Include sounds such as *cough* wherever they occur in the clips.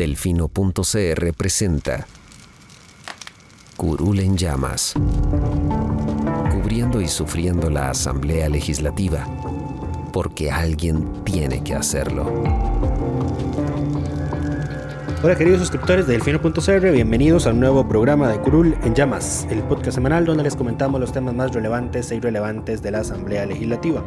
Delfino.cr presenta Curul en llamas. Cubriendo y sufriendo la Asamblea Legislativa. Porque alguien tiene que hacerlo. Hola queridos suscriptores de Delfino.cr, bienvenidos a un nuevo programa de Curul en Llamas, el podcast semanal donde les comentamos los temas más relevantes e irrelevantes de la Asamblea Legislativa.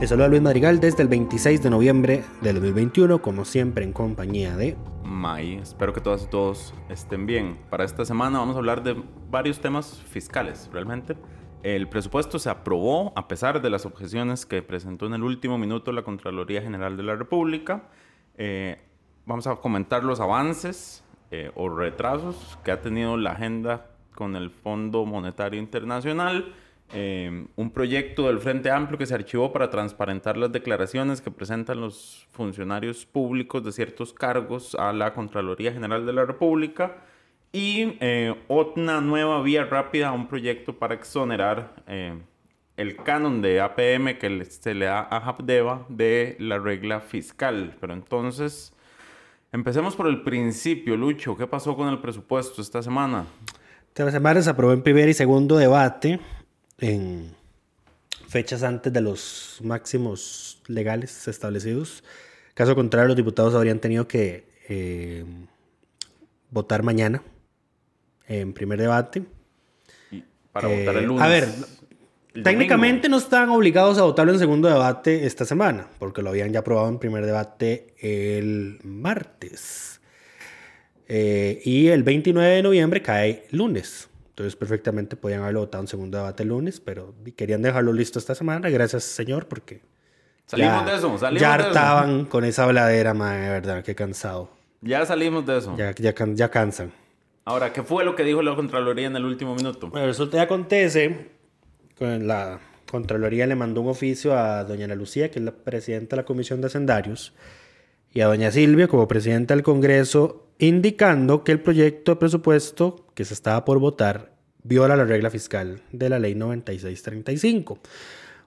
Les saluda Luis Madrigal desde el 26 de noviembre del 2021, como siempre en compañía de... May, espero que todas y todos estén bien. Para esta semana vamos a hablar de varios temas fiscales, realmente. El presupuesto se aprobó a pesar de las objeciones que presentó en el último minuto la Contraloría General de la República. Eh, vamos a comentar los avances eh, o retrasos que ha tenido la agenda con el Fondo Monetario Internacional, eh, un proyecto del Frente Amplio que se archivó para transparentar las declaraciones que presentan los funcionarios públicos de ciertos cargos a la Contraloría General de la República y eh, una nueva vía rápida a un proyecto para exonerar el canon de APM que se le da a Habdeba de la regla fiscal. Pero entonces Empecemos por el principio, Lucho. ¿Qué pasó con el presupuesto esta semana? Esta semana se aprobó en primer y segundo debate en fechas antes de los máximos legales establecidos. Caso contrario, los diputados habrían tenido que eh, votar mañana en primer debate. para votar el lunes. A ver, Técnicamente no estaban obligados a votarlo en segundo debate esta semana, porque lo habían ya aprobado en primer debate el martes. Eh, y el 29 de noviembre cae lunes. Entonces perfectamente podían haberlo votado en segundo debate el lunes, pero querían dejarlo listo esta semana. Gracias, señor, porque... Salimos de eso, salimos Ya de eso. hartaban con esa bladera, madre, de verdad, qué cansado. Ya salimos de eso. Ya, ya, ya cansan. Ahora, ¿qué fue lo que dijo la Contraloría en el último minuto? Bueno, resulta y acontece, con la Contraloría le mandó un oficio a doña Ana Lucía, que es la presidenta de la Comisión de Hacendarios, y a doña Silvia como presidenta del Congreso, indicando que el proyecto de presupuesto que se estaba por votar viola la regla fiscal de la ley 9635.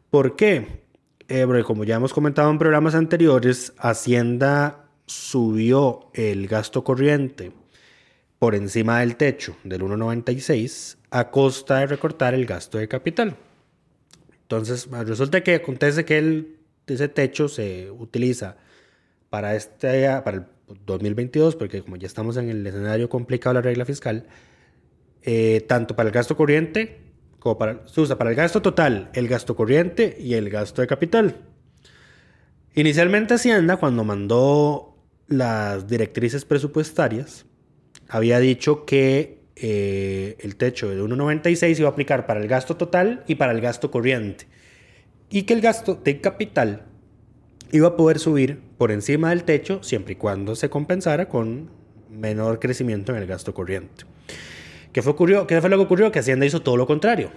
¿Por qué? Eh, porque como ya hemos comentado en programas anteriores, Hacienda subió el gasto corriente por encima del techo del 1,96 a costa de recortar el gasto de capital. Entonces, resulta que acontece que ese techo se utiliza para, este, para el 2022, porque como ya estamos en el escenario complicado de la regla fiscal, eh, tanto para el gasto corriente como para, se usa para el gasto total, el gasto corriente y el gasto de capital. Inicialmente Hacienda, cuando mandó las directrices presupuestarias, había dicho que eh, el techo de 1,96 iba a aplicar para el gasto total y para el gasto corriente. Y que el gasto de capital iba a poder subir por encima del techo siempre y cuando se compensara con menor crecimiento en el gasto corriente. ¿Qué fue, ocurrió? ¿Qué fue lo que ocurrió? Que Hacienda hizo todo lo contrario.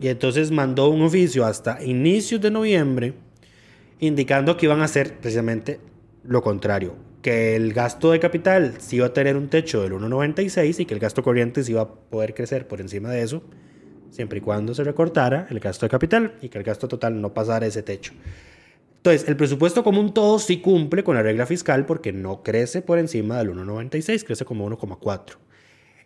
Y entonces mandó un oficio hasta inicios de noviembre indicando que iban a hacer precisamente lo contrario. Que el gasto de capital sí iba a tener un techo del 1,96 y que el gasto corriente sí iba a poder crecer por encima de eso, siempre y cuando se recortara el gasto de capital y que el gasto total no pasara ese techo. Entonces, el presupuesto común todo sí cumple con la regla fiscal porque no crece por encima del 1,96, crece como 1,4.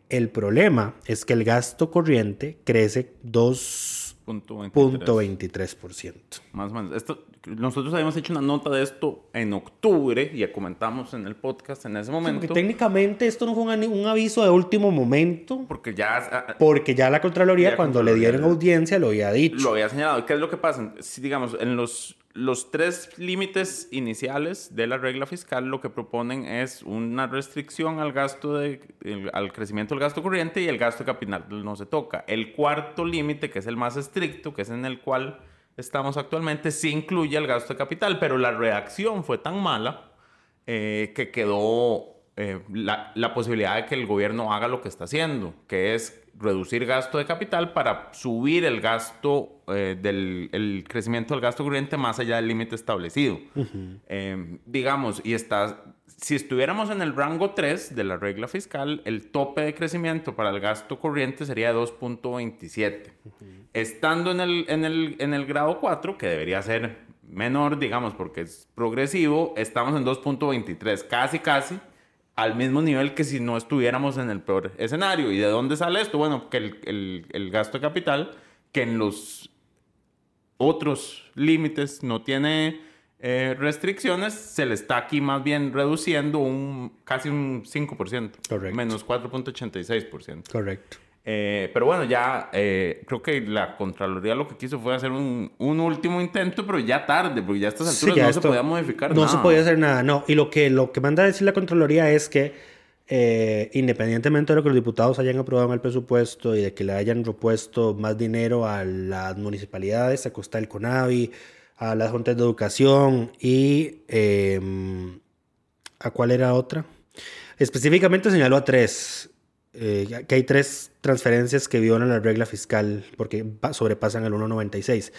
El problema es que el gasto corriente crece 2.23%. Más o menos. Esto, nosotros habíamos hecho una nota de esto en octubre y ya comentamos en el podcast en ese Sí, momento. porque técnicamente esto no fue un, un aviso de último momento, porque ya ah, porque ya la Contraloría Ya cuando le dieron audiencia lo había dicho. lo había señalado. ¿Qué es lo que pasa? Si, digamos, en los, los tres límites iniciales de la regla fiscal, lo que proponen es una restricción al gasto de, al crecimiento del gasto corriente y el gasto capital no se toca. El cuarto límite, que es el más estricto, que es en el cual estamos actualmente, sí incluye el gasto de capital, pero la reacción fue tan mala eh, que quedó eh, la, la posibilidad de que el gobierno haga lo que está haciendo, que es reducir gasto de capital para subir el gasto eh, del el crecimiento del gasto corriente más allá del límite establecido. Eh, digamos, y está, si estuviéramos en el rango 3 de la regla fiscal, el tope de crecimiento para el gasto corriente sería de 2.27. Estando en el, en, el, en el grado 4, que debería ser menor, digamos, porque es progresivo, estamos en 2.23, casi, casi al mismo nivel que si no estuviéramos en el peor escenario. ¿Y de dónde sale esto? Bueno, que el, el, el gasto de capital, que en los otros límites no tiene eh, restricciones, se le está aquí más bien reduciendo un casi un 5%. Correcto. Menos 4.86%. Correcto. Eh, pero bueno, ya eh, creo que la Contraloría lo que quiso fue hacer un, un último intento, pero ya tarde, porque ya a estas Sí, alturas ya no esto- se podía modificar No nada. se podía hacer nada, no. Y lo que, lo que manda a decir la Contraloría es que, eh, independientemente de lo que los diputados hayan aprobado en el presupuesto y de que le hayan propuesto más dinero a las municipalidades, a costa del CONAVI, a las juntas de educación y. eh, ¿A cuál era otra? Específicamente señaló a tres. Eh, que hay tres transferencias que violan la regla fiscal porque pa- sobrepasan el 1.96.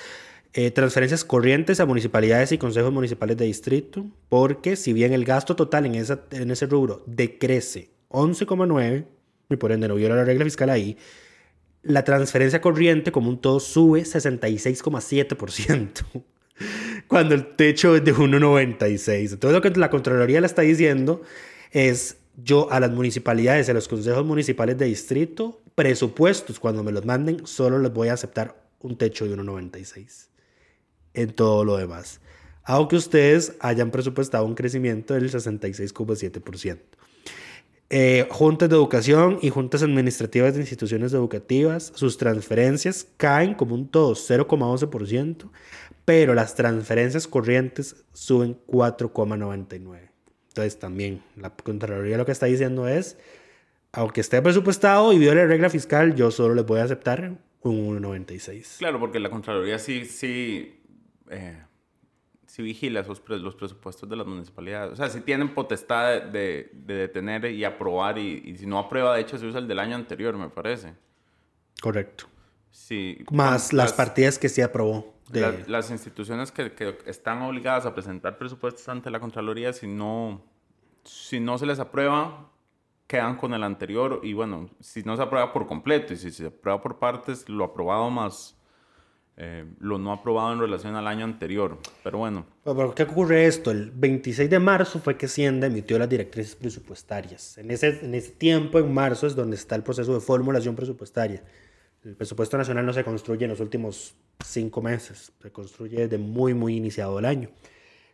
Eh, transferencias corrientes a municipalidades y consejos municipales de distrito, porque si bien el gasto total en, esa, en ese rubro decrece 11,9, y por ende no viola la regla fiscal ahí, la transferencia corriente como un todo sube 66,7%, *laughs* cuando el techo es de 1,96. Entonces lo que la Contraloría le está diciendo es yo a las municipalidades, a los consejos municipales de distrito, presupuestos, cuando me los manden, solo les voy a aceptar un techo de 1,96 en todo lo demás. Aunque ustedes hayan presupuestado un crecimiento del 66,7%. Eh, juntas de educación y juntas administrativas de instituciones educativas, sus transferencias caen como un todo 0,11%, pero las transferencias corrientes suben 4,99%. Entonces también la Contraloría lo que está diciendo es, aunque esté presupuestado y viole la regla fiscal, yo solo les voy a aceptar un 1,96. Claro, porque la Contraloría sí, sí, eh, sí vigila esos pre- los presupuestos de las municipalidades. O sea, sí tienen potestad de, de- de detener y aprobar, y, y si no aprueba, de hecho, se usa el del año anterior, me parece. Correcto. Sí, Más las partidas que se aprobó. De... la- las instituciones que, que están obligadas a presentar presupuestos ante la Contraloría, si no, si no se les aprueba, quedan con el anterior. Y bueno, si no se aprueba por completo y si se aprueba por partes, lo aprobado más eh, lo no aprobado en relación al año anterior. Pero bueno, ¿Por qué ocurre esto? El 26 de marzo fue que Hacienda emitió las directrices presupuestarias. En ese, en ese tiempo, en marzo, es donde está el proceso de formulación presupuestaria. El presupuesto nacional no se construye en los últimos cinco meses, se construye desde muy, muy iniciado el año.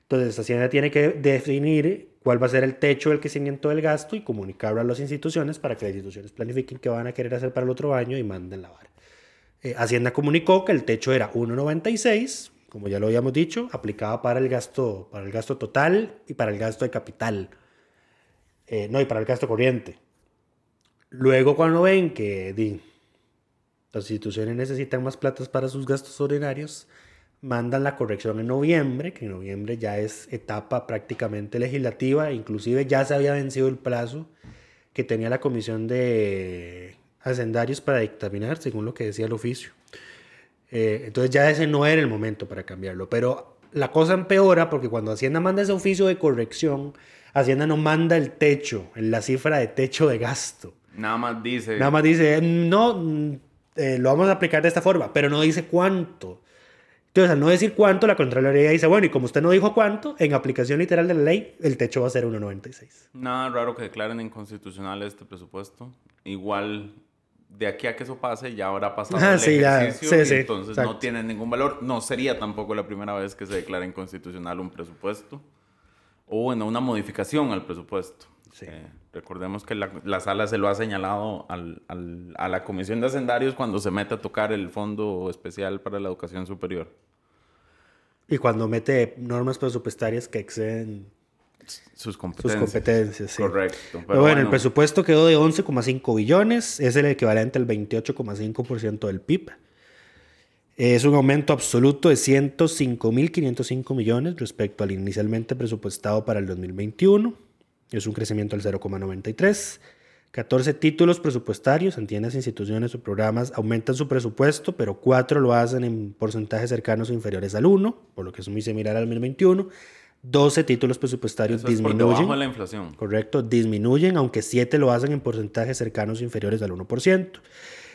Entonces, Hacienda tiene que definir cuál va a ser el techo del crecimiento del gasto y comunicarlo a las instituciones para que las instituciones planifiquen qué van a querer hacer para el otro año y manden la vara. Eh, Hacienda comunicó que el techo era 1.96, como ya lo habíamos dicho, aplicaba para el gasto, para el gasto total y para el gasto de capital. Eh, no, y para el gasto corriente. Luego, cuando ven que las instituciones necesitan más platas para sus gastos ordinarios, mandan la corrección en noviembre, que en noviembre ya es etapa prácticamente legislativa, inclusive ya se había vencido el plazo que tenía la comisión de hacendarios para dictaminar, según lo que decía el oficio. Eh, entonces ya ese no era el momento para cambiarlo, pero la cosa empeora porque cuando Hacienda manda ese oficio de corrección, Hacienda no manda el techo, la cifra de techo de gasto. nada más dice... Nada más dice, no, eh, lo vamos a aplicar de esta forma, pero no dice cuánto. Entonces, al no decir cuánto, la Contraloría dice, bueno, y como usted no dijo cuánto, en aplicación literal de la ley, el techo va a ser 1,96. Nada raro que declaren inconstitucional este presupuesto. Igual, de aquí a que eso pase, ya habrá pasado Ah, el sí, ya. ejercicio Sí, y sí, entonces no tiene ningún valor. No sería tampoco la primera vez que se declara inconstitucional un presupuesto. O, bueno, una modificación al presupuesto. Sí. Eh, recordemos que la, la sala se lo ha señalado al- al- a la Comisión de Hacendarios cuando se mete a tocar el Fondo Especial para la Educación Superior. Y cuando mete normas presupuestarias que exceden Sus sus competencias. sí. Correcto. Pero, Pero bueno, el bueno, presupuesto quedó de 11,5 billones, es el equivalente al 28,5% del PIB. Es un aumento absoluto de 105.505 millones respecto al inicialmente presupuestado para el 2021. Es un crecimiento del 0,93. 14 títulos presupuestarios en tiendas, instituciones o programas aumentan su presupuesto, pero 4 lo hacen en porcentajes cercanos o inferiores al 1, por lo que es muy similar al 2021. 12 títulos presupuestarios Eso es por disminuyen. debajo de la inflación. Correcto, disminuyen, aunque 7 lo hacen en porcentajes cercanos o inferiores al 1%.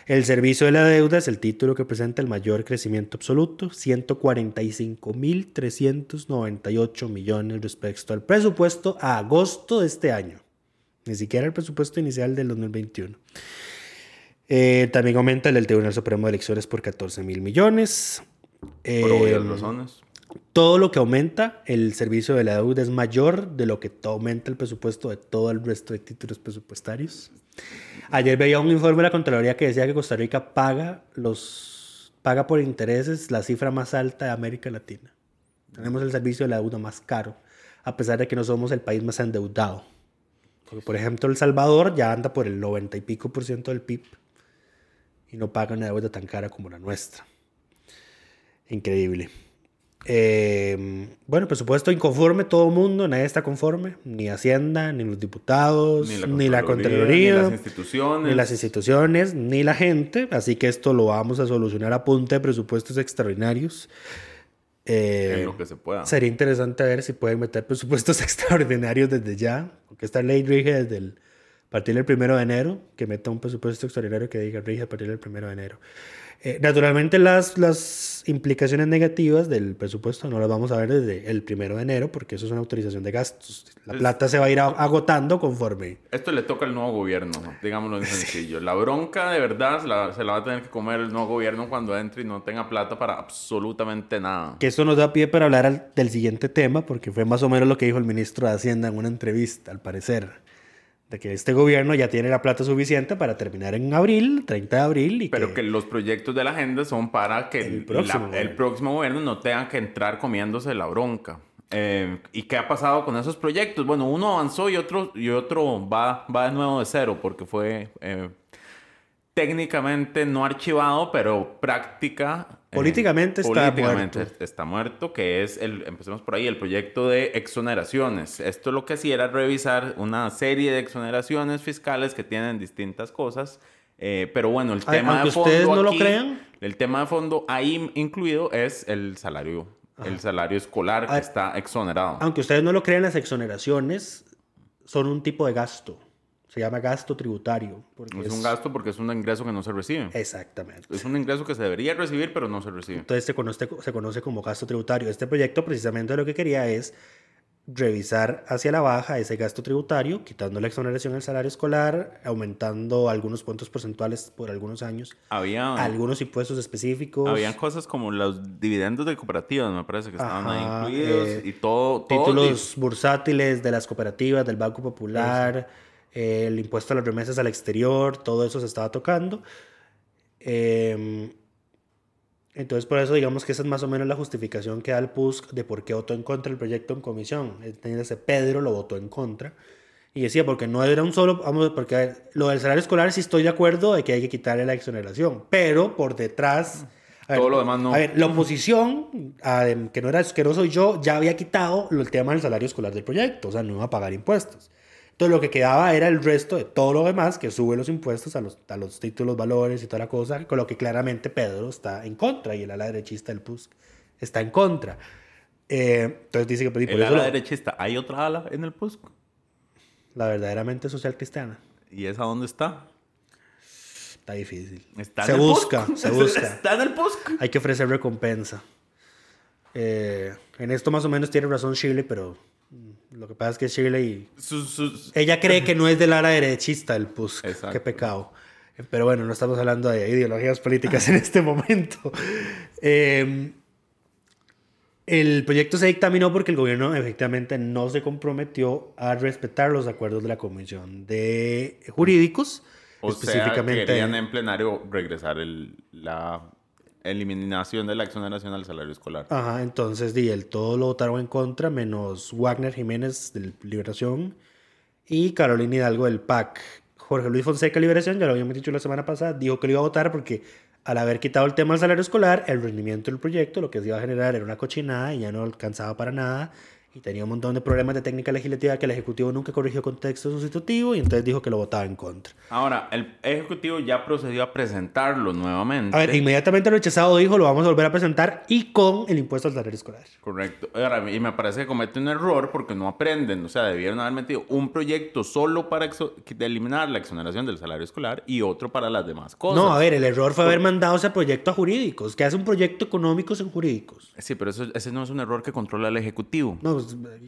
El servicio de la deuda es el título que presenta el mayor crecimiento absoluto, 145.398 millones respecto al presupuesto a agosto de este año. Ni siquiera el presupuesto inicial del 2021. Eh, también aumenta el del Tribunal Supremo de Elecciones por 14 mil millones. Por Eh, obvias razones. Todo lo que aumenta el servicio de la deuda es mayor de lo que aumenta el presupuesto de todo el resto de títulos presupuestarios. Ayer veía un informe de la Contraloría que decía que Costa Rica paga los paga por intereses la cifra más alta de América Latina. Tenemos el servicio de la deuda más caro, a pesar de que no somos el país más endeudado. Por ejemplo, El Salvador ya anda por el 90 y pico por ciento del PIB y no paga una deuda tan cara como la nuestra. Increíble. Eh, bueno, presupuesto inconforme todo el mundo, nadie está conforme, ni Hacienda, ni los diputados, ni la, Contraloría, ni las instituciones. ni las instituciones, ni la gente. Así que esto lo vamos a solucionar a punta de presupuestos extraordinarios. Eh, en lo que se pueda. Sería interesante ver si pueden meter presupuestos *laughs* extraordinarios desde ya, porque esta ley rige desde el a partir del primero de enero, que meta un presupuesto extraordinario que diga rige a partir del primero de enero. Eh, naturalmente las, las implicaciones negativas del presupuesto no las vamos a ver desde el primero de enero, porque eso es una autorización de gastos. La plata se va a ir agotando conforme. Esto le toca al nuevo gobierno, digámoslo en *laughs* sencillo. La bronca de verdad se la, se la va a tener que comer el nuevo gobierno cuando entre y no tenga plata para absolutamente nada. Que esto nos da pie para hablar al- del siguiente tema, porque fue más o menos lo que dijo el ministro de Hacienda en una entrevista, al parecer. De que este gobierno ya tiene la plata suficiente para terminar en abril, 30 de abril. Y Pero que los proyectos de la agenda son para que El la- próximo el próximo gobierno no tenga que entrar comiéndose la bronca. Eh, ¿Y qué ha pasado con esos proyectos? Bueno, uno avanzó y otro, y otro va, va de nuevo de cero porque fue eh, técnicamente no archivado, pero práctica. Eh, Políticamente está políticamente muerto. está muerto, que es, el, empecemos por ahí, el proyecto de exoneraciones. Esto lo que hacía era revisar una serie de exoneraciones fiscales que tienen distintas cosas. eh, pero bueno, el Ay, tema de fondo ustedes no lo aquí- crean. el tema de fondo ahí incluido es el salario, el salario escolar que Ah, está exonerado. Aunque ustedes no lo crean, las exoneraciones son un tipo de gasto. Se llama gasto tributario. porque es un gasto porque es un ingreso que no se recibe. Exactamente. Es un ingreso que se debería recibir, pero no se recibe. Entonces se conoce, se conoce como gasto tributario. Este proyecto precisamente lo que quería es revisar hacia la baja ese gasto tributario, quitando la exoneración del salario escolar, aumentando algunos puntos porcentuales por algunos años, Había, algunos impuestos específicos, habían cosas como los dividendos de cooperativas, me parece que estaban Ajá, ahí incluidos. eh, y todo, todo títulos bursátiles de las cooperativas, del Banco Popular, eh, el impuesto a las remesas al exterior, todo eso se estaba tocando. Eh, entonces, por eso digamos que esa es más o menos la justificación que da el PUSC de por qué votó en contra el proyecto en comisión. Ese Pedro lo votó en contra. Y decía, porque no era un solo, vamos, porque a ver, lo del salario escolar sí estoy de acuerdo de que hay que quitarle la exoneración, pero por detrás... a Todo lo demás no. A ver, la oposición, que no, era, que no soy yo, ya había quitado el tema del salario escolar del proyecto, o sea, no iba a pagar impuestos. Entonces lo que quedaba era el resto de todo lo demás que sube los impuestos a los, a los títulos, valores y toda la cosa, con lo que claramente Pedro está en contra y el ala derechista del PUSC está en contra. Eh, entonces dice que pues, por el ala lo- derechista, ¿hay otra ala en el PUSC? la verdaderamente social cristiana ¿Y esa dónde está? está difícil. Está se en el busca, PUSC. se busca. *laughs* Está en el PUSC. Hay que ofrecer recompensa. Eh, en esto más o menos tiene razón Shirley, pero lo que pasa es que Shirley Sus- sus- Ella cree *laughs* que no es del ala derechista el. Exacto. Qué pecado. Pero bueno, no estamos hablando de ideologías políticas en este momento. Eh, el proyecto se dictaminó porque el gobierno efectivamente no se comprometió a respetar los acuerdos de la Comisión de Jurídicos. O sea, específicamente. querían en plenario regresar el- la eliminación de la exoneración al salario escolar. Ajá, entonces di, el todo lo votaron en contra, menos Wagner Jiménez del Liberación y Carolina Hidalgo del PAC. Jorge Luis Fonseca Liberación, ya lo habíamos dicho la semana pasada, dijo que lo iba a votar porque al haber quitado el tema del salario escolar, el rendimiento del proyecto, lo que se iba a generar era una cochinada y ya no alcanzaba para nada. Y tenía un montón de problemas de técnica legislativa que el Ejecutivo nunca corrigió con texto sustitutivo y entonces dijo que lo votaba en contra. Ahora, el Ejecutivo ya procedió a presentarlo nuevamente. A ver, inmediatamente el rechazado dijo, lo vamos a volver a presentar y con el impuesto al salario escolar. Correcto. Ahora, y me parece que comete un error porque no aprenden. O sea, debieron haber metido un proyecto solo para eliminar la exoneración del salario escolar y otro para las demás cosas. No, a ver, el error fue haber mandado ese proyecto a jurídicos, que hace un proyecto económico en jurídicos. Sí, pero eso, ese no es un error que controla el Ejecutivo. No, pues,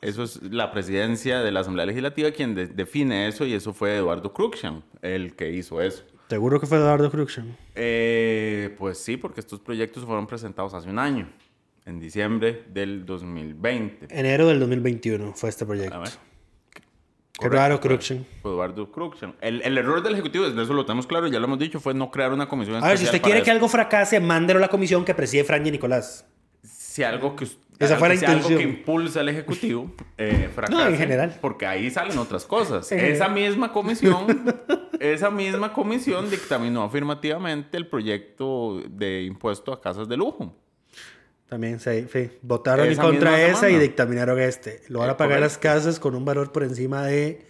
Eso es la presidencia de la Asamblea Legislativa quien de- define eso y eso fue Eduardo Cruikshank el que hizo eso. seguro que fue Eduardo Cruikshank. Eh, pues sí, porque estos proyectos fueron presentados hace un año, en diciembre del 2020. Enero del 2021 fue este proyecto. A ver. Qué raro, Cruikshank. Fue Eduardo Cruikshank. El, el error del Ejecutivo, eso lo tenemos claro, ya lo hemos dicho, fue no crear una comisión A ver, si usted quiere que eso. algo fracase, mándelo a la comisión que preside Franje Nicolás. Si algo que... us- Esa fue la si algo intención. que impulsa al Ejecutivo, *laughs* eh, fracase, No, en general. Porque ahí salen otras cosas. En esa general. misma comisión, *laughs* esa misma comisión dictaminó afirmativamente el proyecto de impuesto a casas de lujo. También se, sí, votaron Esa en contra esa y semana. dictaminaron este. Lo van a pagar las casas con un valor por encima de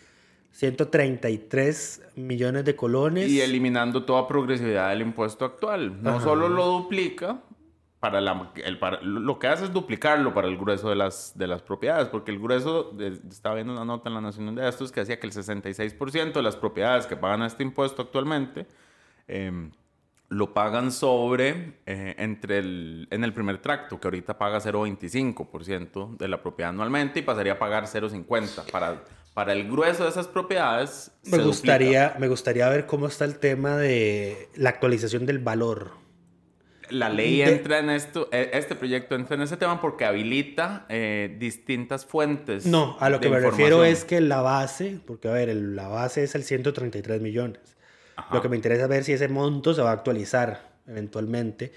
133 millones de colones. Y eliminando toda progresividad del impuesto actual. No Ajá. solo lo duplica, para la, el, para- lo que hace es duplicarlo para el grueso de las, de las propiedades, porque el grueso, de- estaba viendo una nota en la Nación de Estos que decía que el 66% de las propiedades que pagan este impuesto actualmente em, lo pagan sobre, eh, entre el, en el primer tracto, que ahorita paga 0,25% de la propiedad anualmente y pasaría a pagar 0,50%. Para, para el grueso de esas propiedades, me duplica. gustaría, me gustaría ver cómo está el tema de la actualización del valor. La ley entra en esto, eh, este proyecto entra en ese tema porque habilita eh, distintas fuentes. No, a lo que me refiero es que la base, porque a ver, el- la base es el 133 millones. Ajá. Lo que me interesa es ver si ese monto se va a actualizar eventualmente.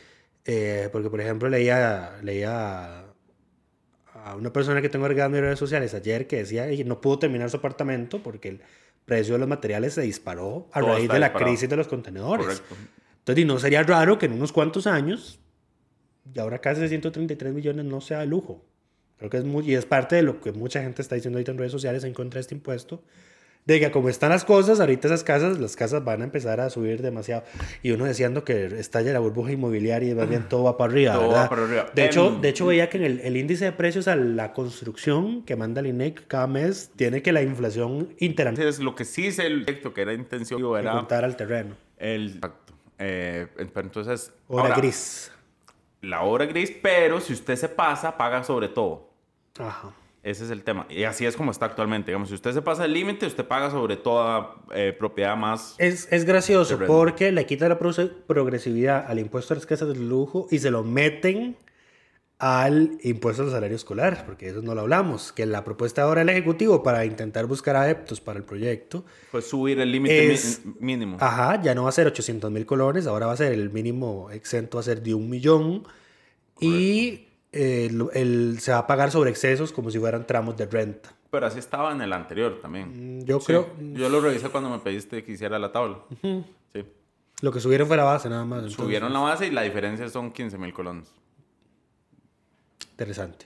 eh, porque, por ejemplo, leía, leía a una persona que tengo agregado en redes sociales ayer que decía que no pudo terminar su apartamento porque el precio de los materiales se disparó a Todo raíz de la disparado. crisis de los contenedores. Correcto. Entonces, no sería raro que en unos cuantos años, y ahora casi de 133 millones no sea de lujo. Creo que es muy, y es parte de lo que mucha gente está diciendo ahorita en redes sociales en contra de este impuesto, de que como están las cosas, ahorita esas casas, las casas van a empezar a subir demasiado. Y uno deseando que estalle la burbuja inmobiliaria y más bien todo va para arriba, Todo va ¿verdad? para arriba. De, hecho, Em, de hecho, veía que en el, el índice de precios a la construcción que manda el INEC cada mes tiene que la inflación interanual Entonces, lo que sí se el proyecto que era intención era contar al terreno. el exacto. Eh, pero entonces Hora ahora, gris. la hora gris, pero si usted se pasa, paga sobre todo. Ajá. Ese es el tema. Y así es como está actualmente. Digamos, si usted se pasa el límite, usted paga sobre toda eh, propiedad más. Es, es gracioso porque le quitan la progresividad al impuesto a las casas de lujo y se lo meten al impuesto al salario escolar, porque eso no lo hablamos, que la propuesta ahora del Ejecutivo para intentar buscar adeptos para el proyecto, Pues subir el límite mínimo. ajá, ya no va a ser 800 mil colones, ahora va a ser el mínimo exento, va a ser de un millón y eh, lo- el- se va a pagar sobre excesos como si fueran tramos de renta. Pero así estaba en el anterior también. Mm, Yo Sí, creo, Yo lo revisé cuando me pediste que hiciera la tabla. Sí. lo que subieron fue la base nada más. entonces- Subieron la base y la diferencia son 15 mil colones. Interesante.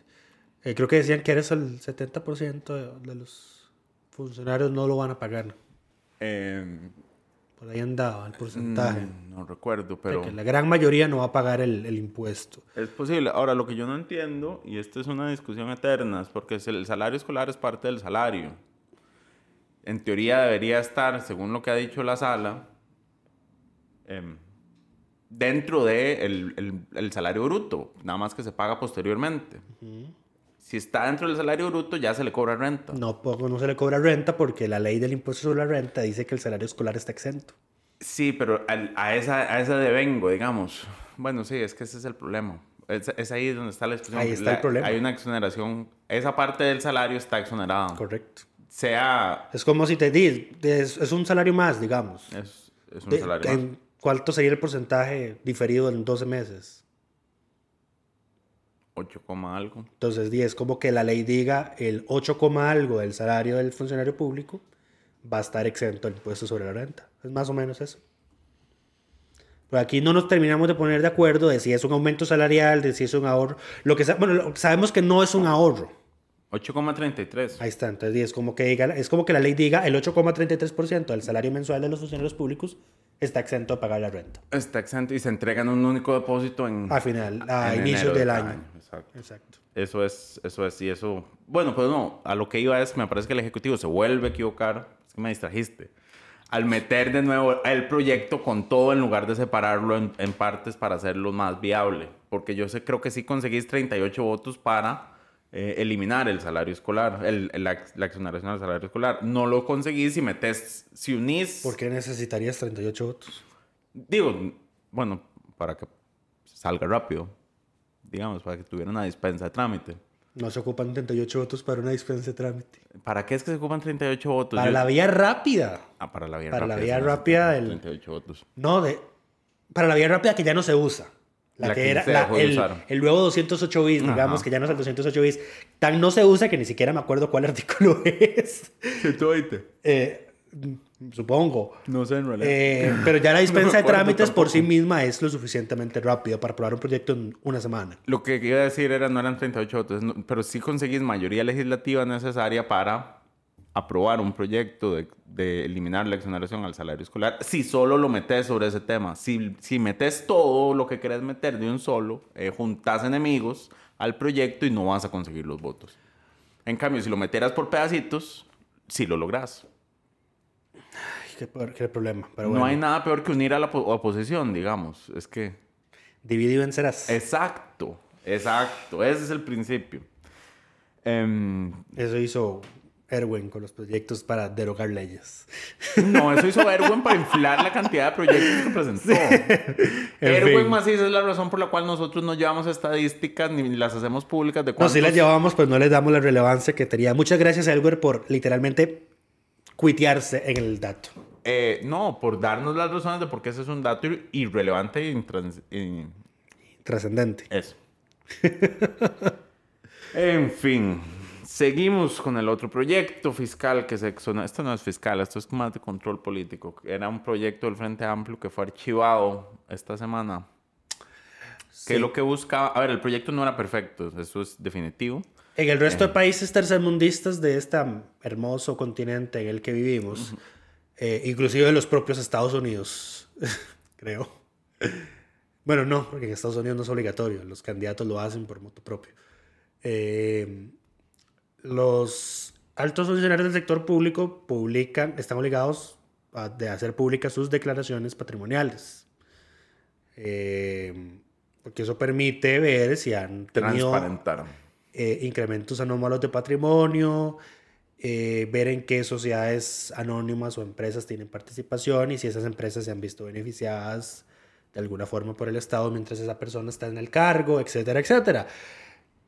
Eh, creo que decían que eres el 70% de, de los funcionarios no lo van a pagar. Eh, Por ahí andaba el porcentaje. mm, no recuerdo, pero que la gran mayoría no va a pagar el, el impuesto. es posible. Ahora, lo que yo no entiendo, y esto es una discusión eterna, es porque el salario escolar es parte del salario. En teoría debería estar, según lo que ha dicho la sala, em, dentro de el, el- salario bruto, nada más que se paga posteriormente. Si está dentro del salario bruto, ya se le cobra renta. No, poco no se le cobra renta porque la ley del impuesto sobre la renta dice que el salario escolar está exento. Sí, pero al- a, esa, a esa devengo, digamos. Bueno, sí, es que ese es el problema. Es, es ahí donde está la discusión. Ahí está el problema. Hay una exoneración. Esa parte del salario está exonerada. Correcto. Sea. Es como si te di, es, es un salario más, digamos. Es, es un De- salario. más. ¿Cuánto sería el porcentaje diferido en 12 meses? 8, coma algo. Entonces, di, es como que la ley diga el 8, coma algo del salario del funcionario público va a estar exento del impuesto sobre la renta. Es más o menos eso. Pero aquí no nos terminamos de poner de acuerdo de si es un aumento salarial, de si es un ahorro. Lo que bueno, sabemos que no es un ahorro. 8,33. Ahí está, entonces es como que diga, es como que la ley diga el 8,33% del salario mensual de los funcionarios públicos está exento de pagar la renta. Está exento y se entregan un único depósito en... A final, a en inicios del cada año. Exacto. Exacto. Eso es, eso es, y eso... Bueno, pues no, a lo que iba es, me parece que el Ejecutivo se vuelve a equivocar, es que me distrajiste, al meter de nuevo el proyecto con todo en lugar de separarlo en, en partes para hacerlo más viable. Porque yo sé, creo que sí conseguís 38 votos para eh, eliminar el salario escolar, el, el- la, la exoneración del salario escolar. No lo conseguís si metes, si unís... ¿Por qué necesitarías 38 votos? Digo, bueno, para que salga rápido, digamos, para que tuviera una dispensa de trámite. No se ocupan 38 votos para una dispensa de trámite. ¿Para qué es que se ocupan 38 votos? Para Yo- la vía rápida. Ah, para la vía para rápida. la vía rápida, ocupan el- 38 votos. No, de, para la vía rápida que ya no se usa. La, La que, que era la- el, el nuevo 208 bis, digamos Ajá. que ya no es el 208 bis. Tan no se usa que ni siquiera me acuerdo cuál *laughs* artículo es. 120. Eh, supongo. No sé en realidad. Eh, *laughs* pero ya la dispensa No de trámites por sí misma es lo suficientemente rápido para aprobar un proyecto en una semana. Lo que iba a decir era, no eran 38 votos, no- pero sí conseguís mayoría legislativa necesaria para aprobar un proyecto de, de eliminar la exoneración al salario escolar, si solo lo metes sobre ese tema. Si, si metes todo lo que querés meter de un solo, eh, juntás enemigos al proyecto y no vas a conseguir los votos. En cambio, si lo metieras por pedacitos, sí lo lográs. Ay, qué, peor- qué problema. Pero No bueno, hay nada peor que unir a la po- oposición, digamos. Es que... divide y vencerás. Exacto, exacto. Ese es el principio. Em, Eso hizo Erwin con los proyectos para derogar leyes. no, eso hizo Erwin para inflar la cantidad de proyectos que presentó. En Erwin. Macís es la razón por la cual nosotros no llevamos estadísticas ni las hacemos públicas de No, cuántos... sí las llevábamos, pues no les damos la relevancia que tenía. Muchas gracias, Elwer, por literalmente cuitearse en el dato. Eh, no, por darnos las razones de por qué ese es un dato ir- irrelevante e intrans- y Trascendente. Eso. *laughs* en fin, seguimos con el otro proyecto fiscal que se exonera. Esto no es fiscal, esto es más de control político. Era un proyecto del Frente Amplio que fue archivado esta semana. Que Sí. lo que buscaba. A ver, el proyecto no era perfecto, eso es definitivo. En el resto de países tercermundistas de este hermoso continente en el que vivimos, eh, inclusive de los propios Estados Unidos, *laughs* creo. Bueno, no, porque en Estados Unidos no es obligatorio, los candidatos lo hacen por moto propio. Eh, los altos funcionarios del sector público publican, están obligados a de hacer públicas sus declaraciones patrimoniales. Eh, porque eso permite ver si han tenido eh, incrementos anómalos de patrimonio, eh, ver en qué sociedades anónimas o empresas tienen participación y si esas empresas se han visto beneficiadas de alguna forma por el Estado mientras esa persona está en el cargo, etcétera, etcétera.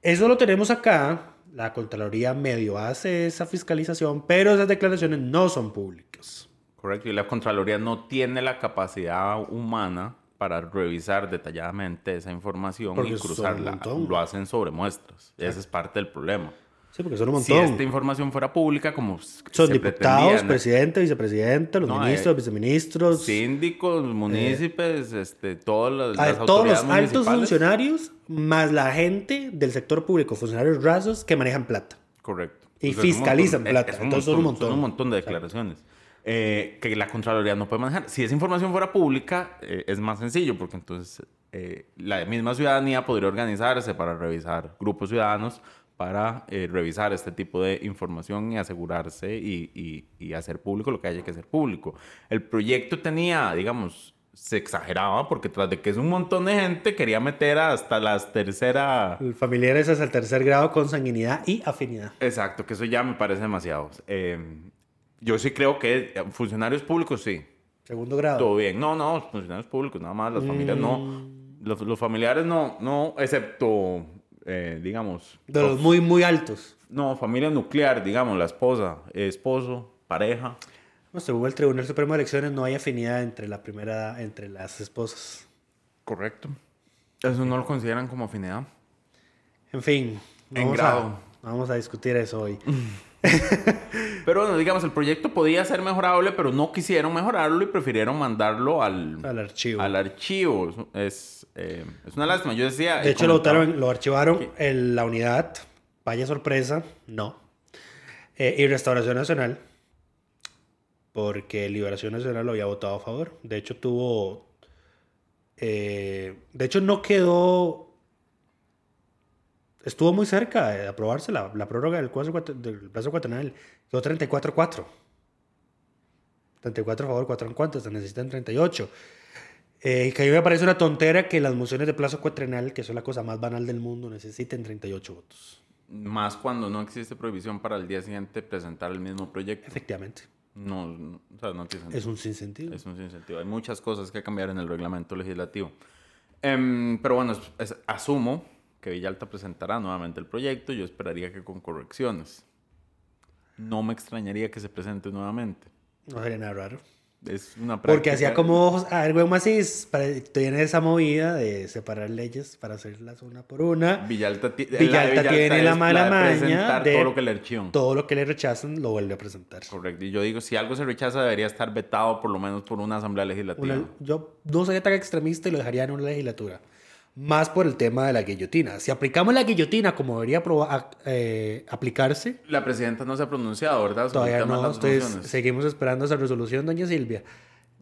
Eso lo tenemos acá. La Contraloría medio hace esa fiscalización, pero esas declaraciones no son públicas. Correcto, y la Contraloría no tiene la capacidad humana para revisar detalladamente esa información Porque y cruzarla. Lo hacen sobre muestras. Ese es parte del problema. Sí, porque son un Si montón. esta información fuera pública, como Son diputados, presidente, vicepresidente, los No, ministros, eh, viceministros. síndicos, municipios, este, todas las, A ver, las todos los altos funcionarios más la gente del sector público, funcionarios rasos que manejan plata. Correcto. Y es fiscalizan montón- plata. es un Entonces son un montón. Son un montón de declaraciones. eh, que la Contraloría no puede manejar. Si esa información fuera pública, eh, es más sencillo, porque entonces eh, la misma ciudadanía podría organizarse para revisar grupos ciudadanos para eh, revisar este tipo de información y asegurarse y, y- y hacer público lo que haya que hacer público. El proyecto tenía, digamos, se exageraba porque tras de que es un montón de gente, quería meter hasta las tercera... Familiares hasta el tercer grado con sanguinidad y afinidad. Exacto, que eso ya me parece demasiado. Eh, yo sí creo que eh, funcionarios públicos sí, Segundo grado. todo bien. No, no, funcionarios públicos, nada más, las familias no. Mm. Los, los familiares no, no, excepto, eh, digamos, De los muy, muy altos. no, familia nuclear, digamos, la esposa, esposo, pareja. No, según el Tribunal Supremo de Elecciones no hay afinidad entre la primera, entre las esposas. Correcto. Eso no lo consideran como afinidad. En fin, En vamos, grado. A, vamos a discutir eso hoy. *laughs* *laughs* pero bueno, digamos, el proyecto podía ser mejorable, pero no quisieron mejorarlo y prefirieron mandarlo al, Al archivo. Al archivo. Es, eh, es una lástima. Yo decía... De eh, hecho, lo, lo archivaron en la unidad. Vaya sorpresa, no. Eh, y Restauración Nacional, porque Liberación Nacional lo había votado a favor. De hecho, tuvo. eh, de hecho, no quedó. Estuvo muy cerca de aprobarse la, la prórroga del, plazo cuatrenal. Quedó 34-4. 34 a favor, 4 en contra. Se necesitan 38. Eh, que a mí me parece una tontera que las mociones de plazo cuatrenal, que son la cosa más banal del mundo, necesiten 38 votos. Más cuando no existe prohibición para el día siguiente presentar el mismo proyecto. Efectivamente. No, no, o sea, no tiene sentido. Es un sinsentido. Es un sinsentido. Hay muchas cosas que cambiar en el reglamento legislativo. Em, pero bueno, es- es- asumo que Villalta presentará nuevamente el proyecto. Yo esperaría que con correcciones. No me extrañaría que se presente nuevamente. No sería nada raro. Es una práctica. Porque hacía como ojos a ver, Macís, tiene esa movida de separar leyes para hacerlas una por una. Villalta, Villalta de tiene la mala de maña de- todo lo que le archivan. Todo lo que le rechazan lo vuelve a presentar. Correcto. Y yo digo, si algo se rechaza, debería estar vetado por lo menos por una asamblea legislativa. Una- yo no sería tan extremista y lo dejaría en una legislatura. Más por el tema de la guillotina. Si aplicamos la guillotina como debería eh, aplicarse, La presidenta no se ha pronunciado, ¿verdad? Sobre Todavía no, mociones. seguimos esperando esa resolución, doña Silvia.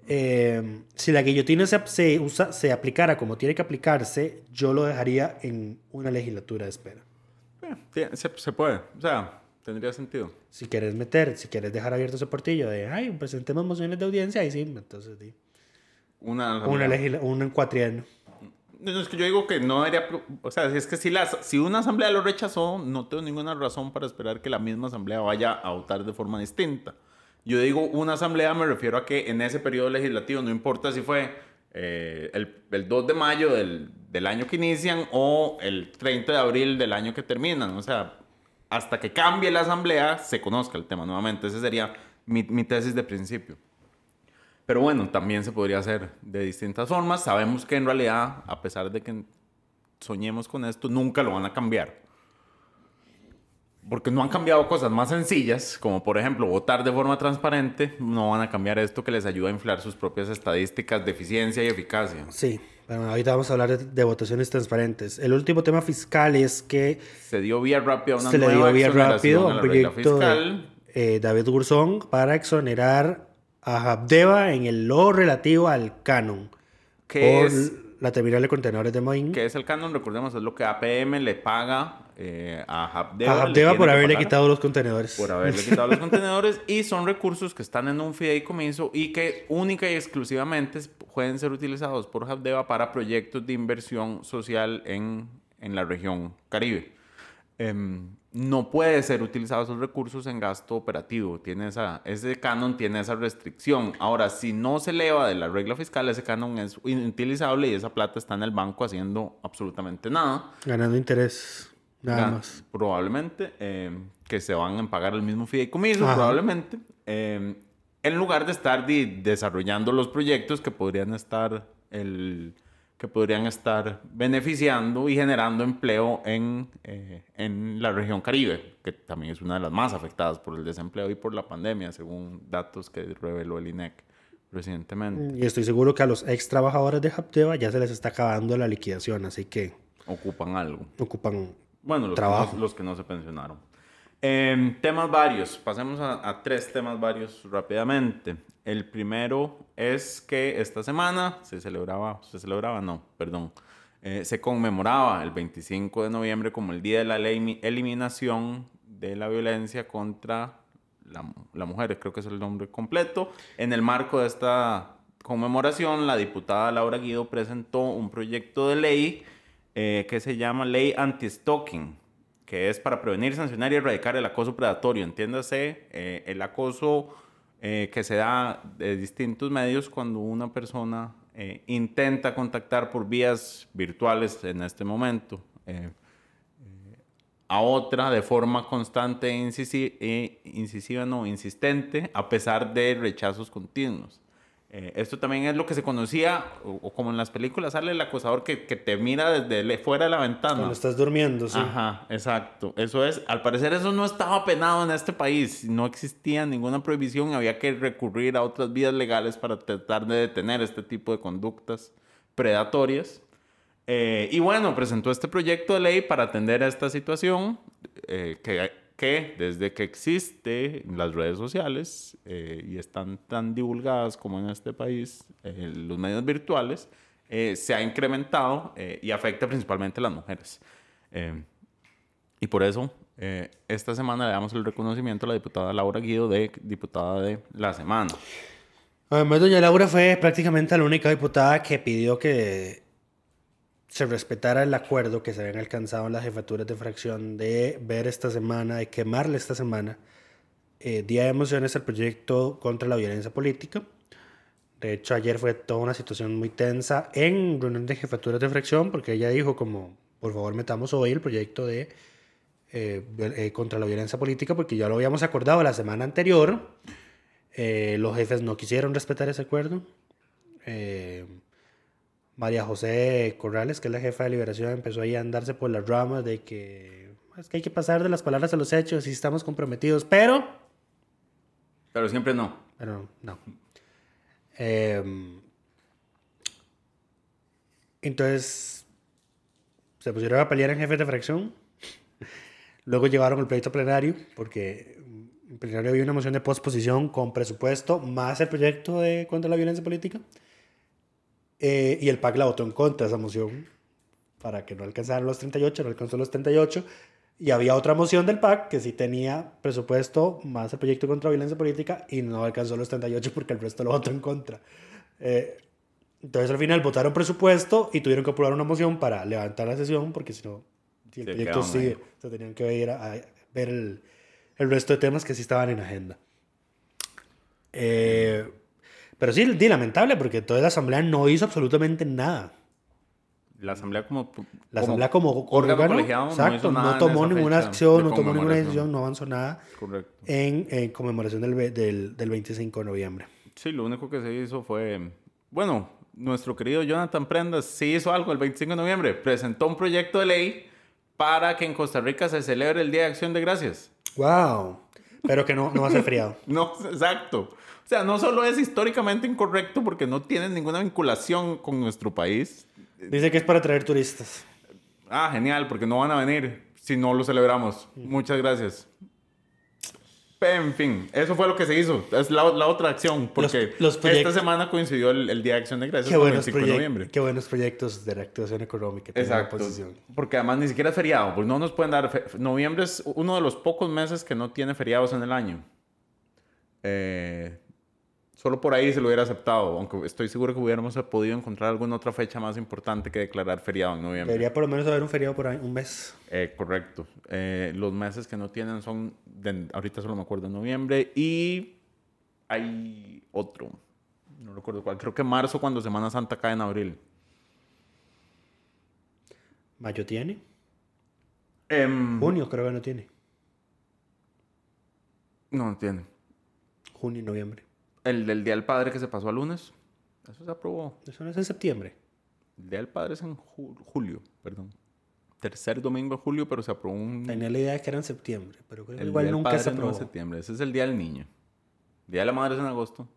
Eh, si la guillotina se, se, usa, se aplicara como tiene que aplicarse, yo lo dejaría en una legislatura de espera. Eh, se, se puede. O sea, tendría sentido. Si quieres meter, si quieres dejar abierto ese portillo de, ay, presentemos mociones de audiencia, ahí sí, entonces di. Una, Una legisla un cuatrienio. No, es que yo digo que no pro- O sea, es que si, las, si una asamblea lo rechazó, no tengo ninguna razón para esperar que la misma asamblea vaya a votar de forma distinta. Yo digo una asamblea, me refiero a que en ese periodo legislativo, no importa si fue eh, el, el 2 de mayo del, del año que inician o el 30 de abril del año que terminan. O sea, hasta que cambie la asamblea, se conozca el tema nuevamente. Esa sería mi, mi tesis de principio. Pero bueno, también se podría hacer de distintas formas. Sabemos que en realidad, a pesar de que soñemos con esto, nunca lo van a cambiar. Porque no han cambiado cosas más sencillas, como por ejemplo votar de forma transparente, no van a cambiar esto que les ayuda a inflar sus propias estadísticas de eficiencia y eficacia. Sí, bueno, ahorita vamos a hablar de, de votaciones transparentes. El último tema fiscal es que Se dio vía rápida una se le nueva dio bien exoneración rápido a un proyecto de fiscal. eh, David Gurzón para exonerar a Habdeba en el lo relativo al canon ¿Qué por es, la terminal de contenedores de Moín. qué es el canon? Recordemos, es lo que APM le paga eh, a Habdeba. a Habdeba por que haberle pagar. quitado los contenedores. por haberle quitado los contenedores y son recursos que están en un fideicomiso y que única y exclusivamente pueden ser utilizados por Habdeba para proyectos de inversión social en, en la región Caribe. Em, no puede ser utilizados esos recursos en gasto operativo. Tiene esa, ese canon tiene esa restricción. Ahora, si no se eleva de la regla fiscal, ese canon es inutilizable y esa plata está en el banco haciendo absolutamente nada. Ganando interés, nada Gan- más. Probablemente, eh, que se van a pagar el mismo fideicomiso, Ajá. probablemente. eh, en lugar de estar desarrollando los proyectos que podrían estar el que podrían estar beneficiando y generando empleo en, eh, en la región Caribe, que también es una de las más afectadas por el desempleo y por la pandemia, según datos que reveló el INEC recientemente. Y estoy seguro que a los ex trabajadores de Habdeba ya se les está acabando la liquidación, así que Ocupan algo. ocupan Bueno, los, Trabajo. Que, no, los que no se pensionaron. Em, temas varios. Pasemos a, a tres temas varios rápidamente. El primero es que esta semana se celebraba, se celebraba, no, perdón, eh, se conmemoraba el 25 de noviembre como el Día de la Ley- Eliminación de la Violencia contra la, la creo que es el nombre completo. En el marco de esta conmemoración, la diputada Laura Guido presentó un proyecto de ley eh, que se llama Ley Anti-Stalking, que es para prevenir, sancionar y erradicar el acoso predatorio. Entiéndase, eh, el acoso eh, que se da de distintos medios cuando una persona eh, intenta contactar por vías virtuales en este momento. eh, a otra de forma constante e e incisiva, no, insistente, a pesar de rechazos continuos. Eh, esto también es lo que se conocía, o, o como en las películas sale el acosador que, que te mira desde le- fuera de la ventana. Cuando estás durmiendo, sí. Ajá, exacto. Eso es, al parecer eso no estaba penado en este país. No existía ninguna prohibición. Había que recurrir a otras vías legales para tratar de detener este tipo de conductas predatorias. Eh, y bueno, presentó este proyecto de ley para atender a esta situación eh, que, que desde que existe las redes sociales eh, y están tan divulgadas como en este país, eh, los medios virtuales, eh, se ha incrementado eh, y afecta principalmente a las mujeres. Eh, y por eso, eh, esta semana le damos el reconocimiento a la diputada Laura Guido de diputada de la semana. Además, doña Laura fue prácticamente la única diputada que pidió que se respetara el acuerdo que se habían alcanzado en las jefaturas de fracción de ver esta semana, de quemarle esta semana, eh, Día de Emociones al proyecto contra la violencia política. De hecho, ayer fue toda una situación muy tensa en reunión de jefaturas de fracción, porque ella dijo como, por favor, metamos hoy el proyecto de eh, eh, contra la violencia política, porque ya lo habíamos acordado la semana anterior. Eh, los jefes no quisieron respetar ese acuerdo. María José Corrales, que es la jefa de liberación, empezó ahí a andarse por las ramas de que es que hay que pasar de las palabras a los hechos y estamos comprometidos, pero Pero siempre no. pero no. Em, entonces, se pusieron a pelear en jefes de fracción. Luego llevaron el proyecto a plenario, porque en plenario había una moción de posposición con presupuesto, más el proyecto de contra la violencia política. Eh, y el PAC la votó en contra esa moción, para que no alcanzaran los 38, no alcanzó los 38. Y había otra moción del PAC que sí tenía presupuesto más el proyecto contra violencia política y no alcanzó los 38 porque el resto lo votó en contra. Eh, entonces al final votaron presupuesto y tuvieron que aprobar una moción para levantar la sesión porque si no, si el Se proyecto quedaban sigue, se tenían que ir a, a ver el, el resto de temas que sí estaban en agenda. Eh, pero sí, di, lamentable porque toda la asamblea no hizo absolutamente nada. La asamblea como... La asamblea como órgano órgano, no exacto, no, tomó ninguna acción, no tomó ninguna decisión, no avanzó nada Correcto. en, en conmemoración del, del, del 25 de noviembre. Sí, lo único que se hizo fue, bueno, nuestro querido Jonathan Prendas sí hizo algo el 25 de noviembre, presentó un proyecto de ley para que en Costa Rica se celebre el Día de Acción de Gracias. ¡Wow! Pero que no, no va a ser feriado. *laughs* No, exacto. O sea, no solo es históricamente incorrecto porque no tiene ninguna vinculación con nuestro país. Dice que es para traer turistas. Ah, genial, porque no van a venir si no lo celebramos. Muchas gracias. En fin, eso fue lo que se hizo. Es la, la otra acción, porque los esta semana coincidió el, el Día de Acción de Gracias Qué con el buenos, 25 de noviembre. qué buenos proyectos de reactivación económica Exacto. Porque además ni siquiera es feriado, pues no nos pueden dar. Noviembre es uno de los pocos meses que no tiene feriados en el año. Eh, solo por ahí se lo hubiera aceptado, aunque estoy seguro que hubiéramos podido encontrar alguna otra fecha más importante que declarar feriado en noviembre. Debería por lo menos haber un feriado por ahí, un mes. Eh, correcto. Eh, los meses que no tienen son, de- ahorita solo me acuerdo, noviembre y hay otro, no recuerdo cuál, creo que marzo cuando Semana Santa cae en abril. Mayo tiene. Em, Junio creo que no tiene. no, no tiene. Junio y noviembre. El del Día del Padre que se pasó a lunes, eso se aprobó. Eso no es en septiembre. El Día del Padre es en ju- julio, perdón. Tercer domingo de julio, pero se aprobó un... Tenía la idea de que era en septiembre, pero creo que el igual Día del nunca Padre se no aprobó. es septiembre, ese es el Día del Niño. Día de la Madre es en agosto.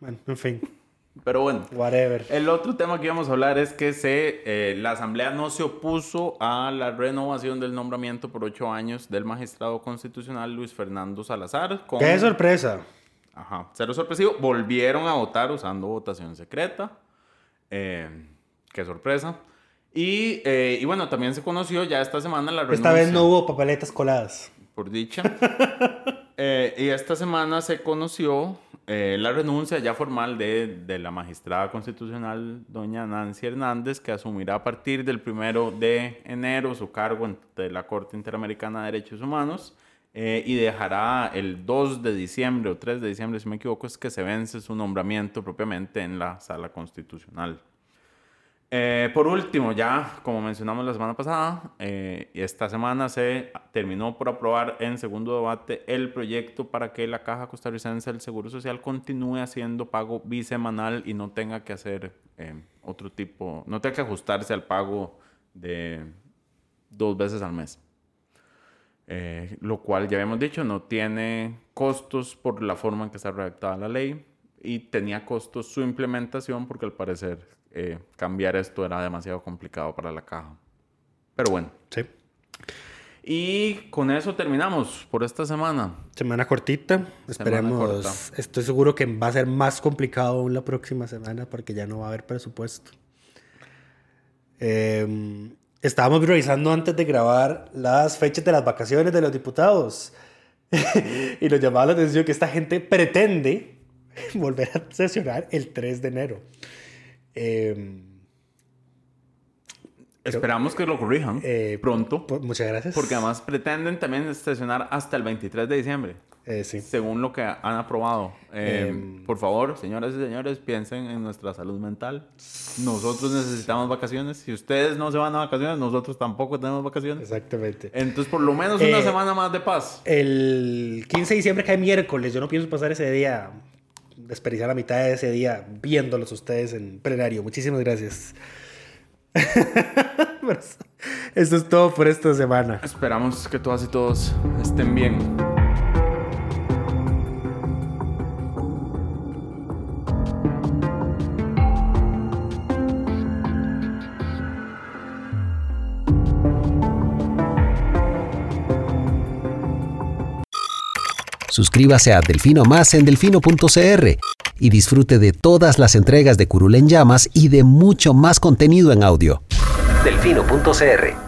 Bueno, en fin, *laughs* Pero bueno, whatever. El otro tema que íbamos a hablar es que se, eh, la Asamblea no se opuso a la renovación del nombramiento por ocho años del magistrado constitucional Luis Fernando Salazar. Con, ¡Qué sorpresa! Ajá, cero sorpresivo. Volvieron a votar usando votación secreta. Eh, qué sorpresa. Y, eh, y bueno, también se conoció ya esta semana la renuncia. Esta vez no hubo papeletas coladas. Por dicha. *laughs* Eh, y esta semana se conoció eh, la renuncia ya formal de, de la magistrada constitucional, doña Nancy Hernández, que asumirá a partir del primero de enero su cargo ante la Corte Interamericana de Derechos Humanos eh, y dejará el 2 de diciembre o 3 de diciembre, si me equivoco, es que se vence su nombramiento propiamente en la Sala Constitucional. Eh, por último, ya como mencionamos la semana pasada, eh, esta semana se terminó por aprobar en segundo debate el proyecto para que la Caja Costarricense del Seguro Social continúe haciendo pago bisemanal y no tenga que hacer eh, otro tipo, no tenga que ajustarse al pago de dos veces al mes. Eh, lo cual ya habíamos dicho no tiene costos por la forma en que está redactada la ley y tenía costos su implementación porque al parecer eh, cambiar esto era demasiado complicado para la caja. Pero bueno. Sí. Y con eso terminamos por esta semana. Semana cortita. Esperemos. corta. Estoy seguro que va a ser más complicado aún la próxima semana porque ya no va a haber presupuesto. Eh, estábamos revisando antes de grabar las fechas de las vacaciones de los diputados. *laughs* y nos llamaba la atención que esta gente pretende *laughs* volver a sesionar el 3 de enero. Eh, Esperamos que lo corrijan Eh, pronto. muchas gracias. Porque además pretenden también estacionar hasta el 23 de diciembre. Eh, sí. Según lo que han aprobado. Eh, Em. por favor, señoras y señores, piensen en nuestra salud mental. Nosotros necesitamos vacaciones. Si ustedes no se van a vacaciones, nosotros tampoco tenemos vacaciones. Exactamente. Entonces, por lo menos una semana más de paz. El 15 de diciembre cae miércoles. Yo no pienso pasar ese día, desperdiciar la mitad de ese día viéndolos ustedes en plenario. Muchísimas gracias. *laughs* Esto es todo por esta semana. Esperamos que todas y todos estén bien. Suscríbase a Delfino Más en delfino.cr y disfrute de todas las entregas de Curul en Llamas y de mucho más contenido en audio. Delfino.cr